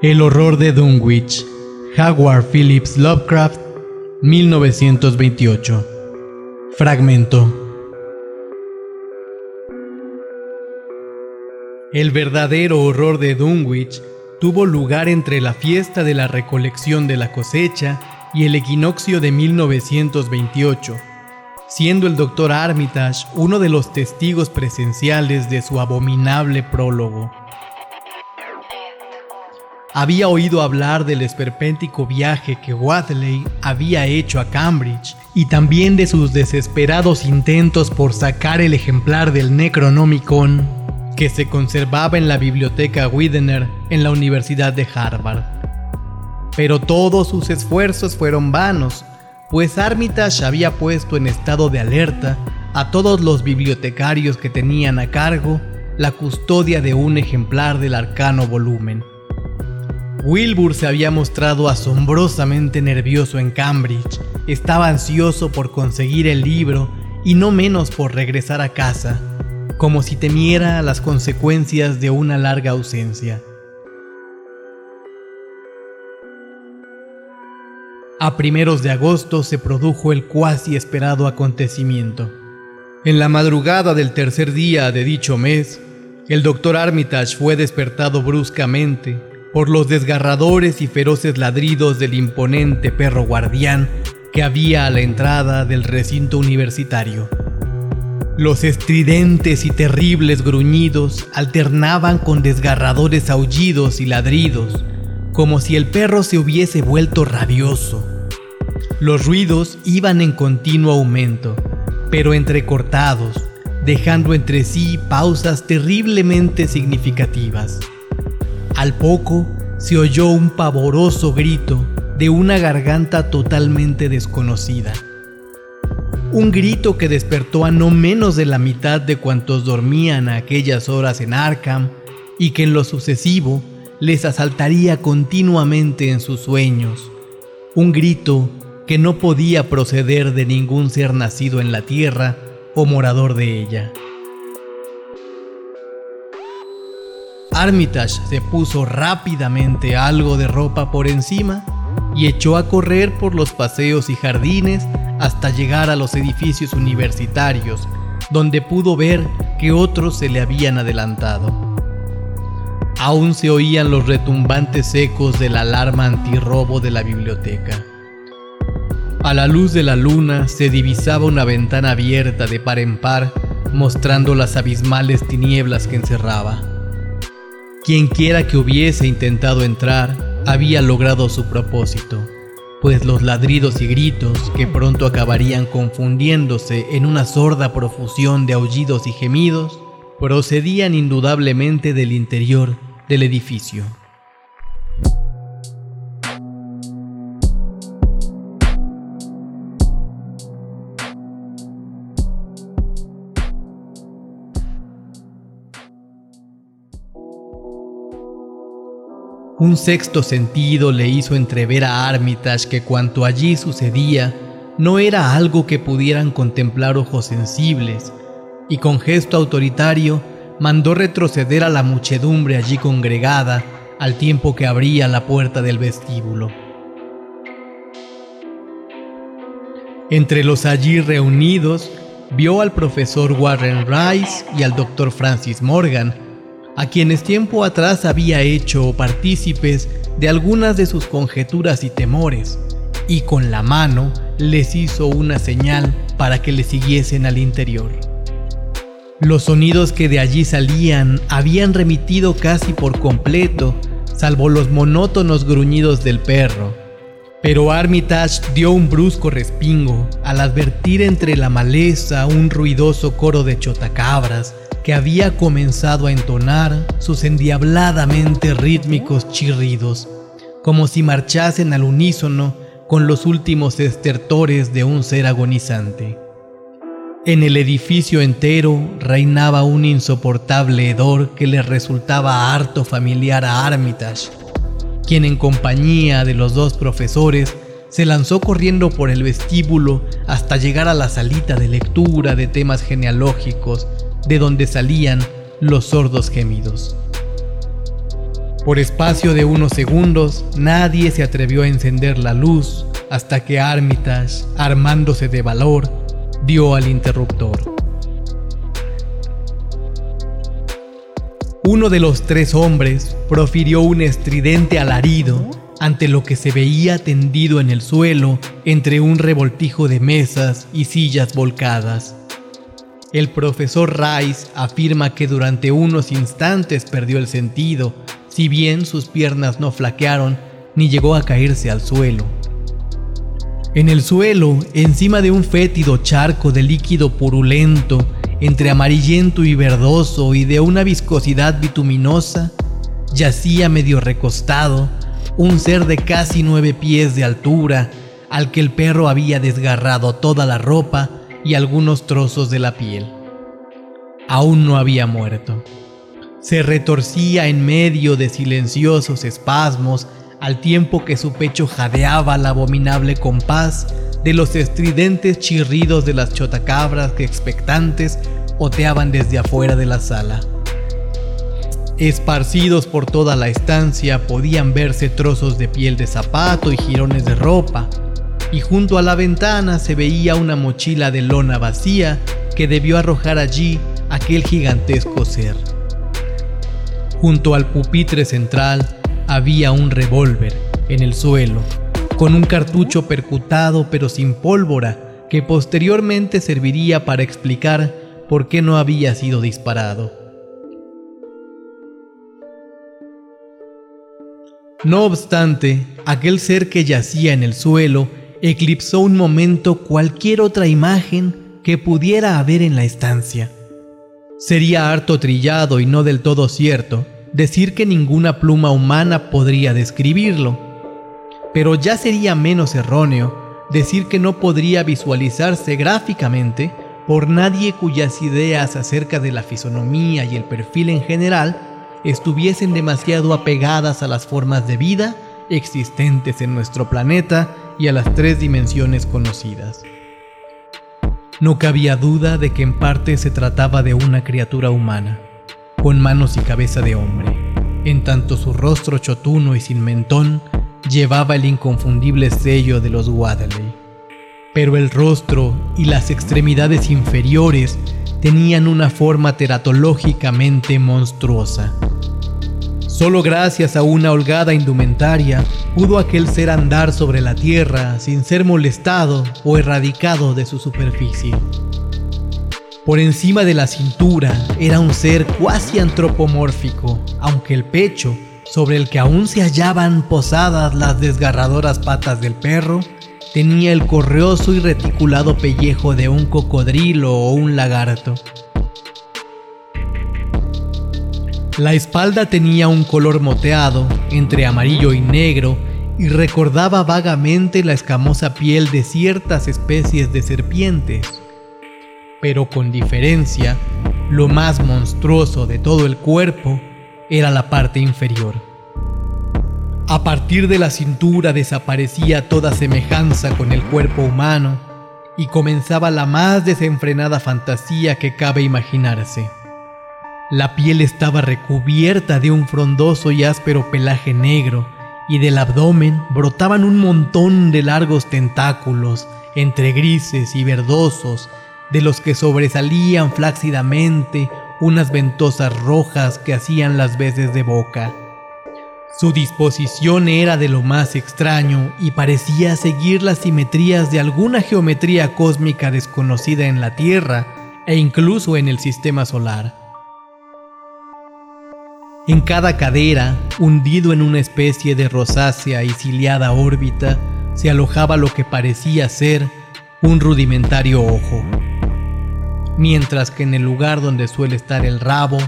El horror de Dunwich, Howard Phillips Lovecraft, 1928. Fragmento. El verdadero horror de Dunwich tuvo lugar entre la fiesta de la recolección de la cosecha y el equinoccio de 1928, siendo el doctor Armitage uno de los testigos presenciales de su abominable prólogo había oído hablar del esperpéntico viaje que Wadley había hecho a Cambridge y también de sus desesperados intentos por sacar el ejemplar del Necronomicon que se conservaba en la biblioteca Widener en la Universidad de Harvard. Pero todos sus esfuerzos fueron vanos, pues Armitage había puesto en estado de alerta a todos los bibliotecarios que tenían a cargo la custodia de un ejemplar del arcano volumen. Wilbur se había mostrado asombrosamente nervioso en Cambridge, estaba ansioso por conseguir el libro y no menos por regresar a casa, como si temiera las consecuencias de una larga ausencia. A primeros de agosto se produjo el cuasi esperado acontecimiento. En la madrugada del tercer día de dicho mes, el doctor Armitage fue despertado bruscamente por los desgarradores y feroces ladridos del imponente perro guardián que había a la entrada del recinto universitario. Los estridentes y terribles gruñidos alternaban con desgarradores aullidos y ladridos, como si el perro se hubiese vuelto rabioso. Los ruidos iban en continuo aumento, pero entrecortados, dejando entre sí pausas terriblemente significativas. Al poco se oyó un pavoroso grito de una garganta totalmente desconocida. Un grito que despertó a no menos de la mitad de cuantos dormían a aquellas horas en Arkham y que en lo sucesivo les asaltaría continuamente en sus sueños. Un grito que no podía proceder de ningún ser nacido en la tierra o morador de ella. Armitage se puso rápidamente algo de ropa por encima y echó a correr por los paseos y jardines hasta llegar a los edificios universitarios, donde pudo ver que otros se le habían adelantado. Aún se oían los retumbantes ecos de la alarma antirrobo de la biblioteca. A la luz de la luna se divisaba una ventana abierta de par en par, mostrando las abismales tinieblas que encerraba. Quienquiera que hubiese intentado entrar había logrado su propósito, pues los ladridos y gritos, que pronto acabarían confundiéndose en una sorda profusión de aullidos y gemidos, procedían indudablemente del interior del edificio. Un sexto sentido le hizo entrever a Armitage que cuanto allí sucedía no era algo que pudieran contemplar ojos sensibles, y con gesto autoritario mandó retroceder a la muchedumbre allí congregada al tiempo que abría la puerta del vestíbulo. Entre los allí reunidos, vio al profesor Warren Rice y al doctor Francis Morgan, a quienes tiempo atrás había hecho partícipes de algunas de sus conjeturas y temores, y con la mano les hizo una señal para que le siguiesen al interior. Los sonidos que de allí salían habían remitido casi por completo, salvo los monótonos gruñidos del perro. Pero Armitage dio un brusco respingo al advertir entre la maleza un ruidoso coro de chotacabras que había comenzado a entonar sus endiabladamente rítmicos chirridos, como si marchasen al unísono con los últimos estertores de un ser agonizante. En el edificio entero reinaba un insoportable hedor que le resultaba harto familiar a Armitage, quien en compañía de los dos profesores se lanzó corriendo por el vestíbulo hasta llegar a la salita de lectura de temas genealógicos de donde salían los sordos gemidos. Por espacio de unos segundos, nadie se atrevió a encender la luz hasta que Armitage, armándose de valor, dio al interruptor. Uno de los tres hombres profirió un estridente alarido ante lo que se veía tendido en el suelo entre un revoltijo de mesas y sillas volcadas. El profesor Rice afirma que durante unos instantes perdió el sentido, si bien sus piernas no flaquearon ni llegó a caerse al suelo. En el suelo, encima de un fétido charco de líquido purulento, entre amarillento y verdoso y de una viscosidad bituminosa, yacía medio recostado un ser de casi nueve pies de altura, al que el perro había desgarrado toda la ropa y algunos trozos de la piel. Aún no había muerto. Se retorcía en medio de silenciosos espasmos al tiempo que su pecho jadeaba al abominable compás de los estridentes chirridos de las chotacabras que expectantes oteaban desde afuera de la sala. Esparcidos por toda la estancia podían verse trozos de piel de zapato y jirones de ropa, y junto a la ventana se veía una mochila de lona vacía que debió arrojar allí aquel gigantesco ser. Junto al pupitre central había un revólver en el suelo, con un cartucho percutado pero sin pólvora, que posteriormente serviría para explicar por qué no había sido disparado. No obstante, aquel ser que yacía en el suelo eclipsó un momento cualquier otra imagen que pudiera haber en la estancia. Sería harto trillado y no del todo cierto decir que ninguna pluma humana podría describirlo, pero ya sería menos erróneo decir que no podría visualizarse gráficamente por nadie cuyas ideas acerca de la fisonomía y el perfil en general estuviesen demasiado apegadas a las formas de vida existentes en nuestro planeta y a las tres dimensiones conocidas. No cabía duda de que en parte se trataba de una criatura humana, con manos y cabeza de hombre, en tanto su rostro chotuno y sin mentón llevaba el inconfundible sello de los Wadley. Pero el rostro y las extremidades inferiores tenían una forma teratológicamente monstruosa. Solo gracias a una holgada indumentaria pudo aquel ser andar sobre la tierra sin ser molestado o erradicado de su superficie. Por encima de la cintura era un ser cuasi antropomórfico, aunque el pecho, sobre el que aún se hallaban posadas las desgarradoras patas del perro, tenía el correoso y reticulado pellejo de un cocodrilo o un lagarto. La espalda tenía un color moteado, entre amarillo y negro, y recordaba vagamente la escamosa piel de ciertas especies de serpientes. Pero con diferencia, lo más monstruoso de todo el cuerpo era la parte inferior. A partir de la cintura desaparecía toda semejanza con el cuerpo humano y comenzaba la más desenfrenada fantasía que cabe imaginarse. La piel estaba recubierta de un frondoso y áspero pelaje negro y del abdomen brotaban un montón de largos tentáculos entre grises y verdosos de los que sobresalían flácidamente unas ventosas rojas que hacían las veces de boca. Su disposición era de lo más extraño y parecía seguir las simetrías de alguna geometría cósmica desconocida en la Tierra e incluso en el sistema solar. En cada cadera, hundido en una especie de rosácea y ciliada órbita, se alojaba lo que parecía ser un rudimentario ojo, mientras que en el lugar donde suele estar el rabo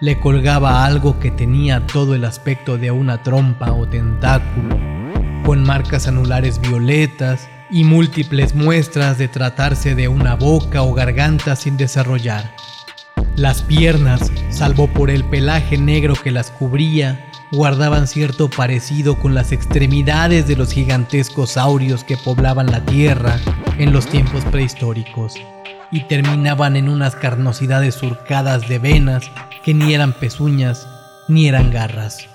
le colgaba algo que tenía todo el aspecto de una trompa o tentáculo, con marcas anulares violetas y múltiples muestras de tratarse de una boca o garganta sin desarrollar. Las piernas, salvo por el pelaje negro que las cubría, guardaban cierto parecido con las extremidades de los gigantescos saurios que poblaban la tierra en los tiempos prehistóricos, y terminaban en unas carnosidades surcadas de venas que ni eran pezuñas ni eran garras.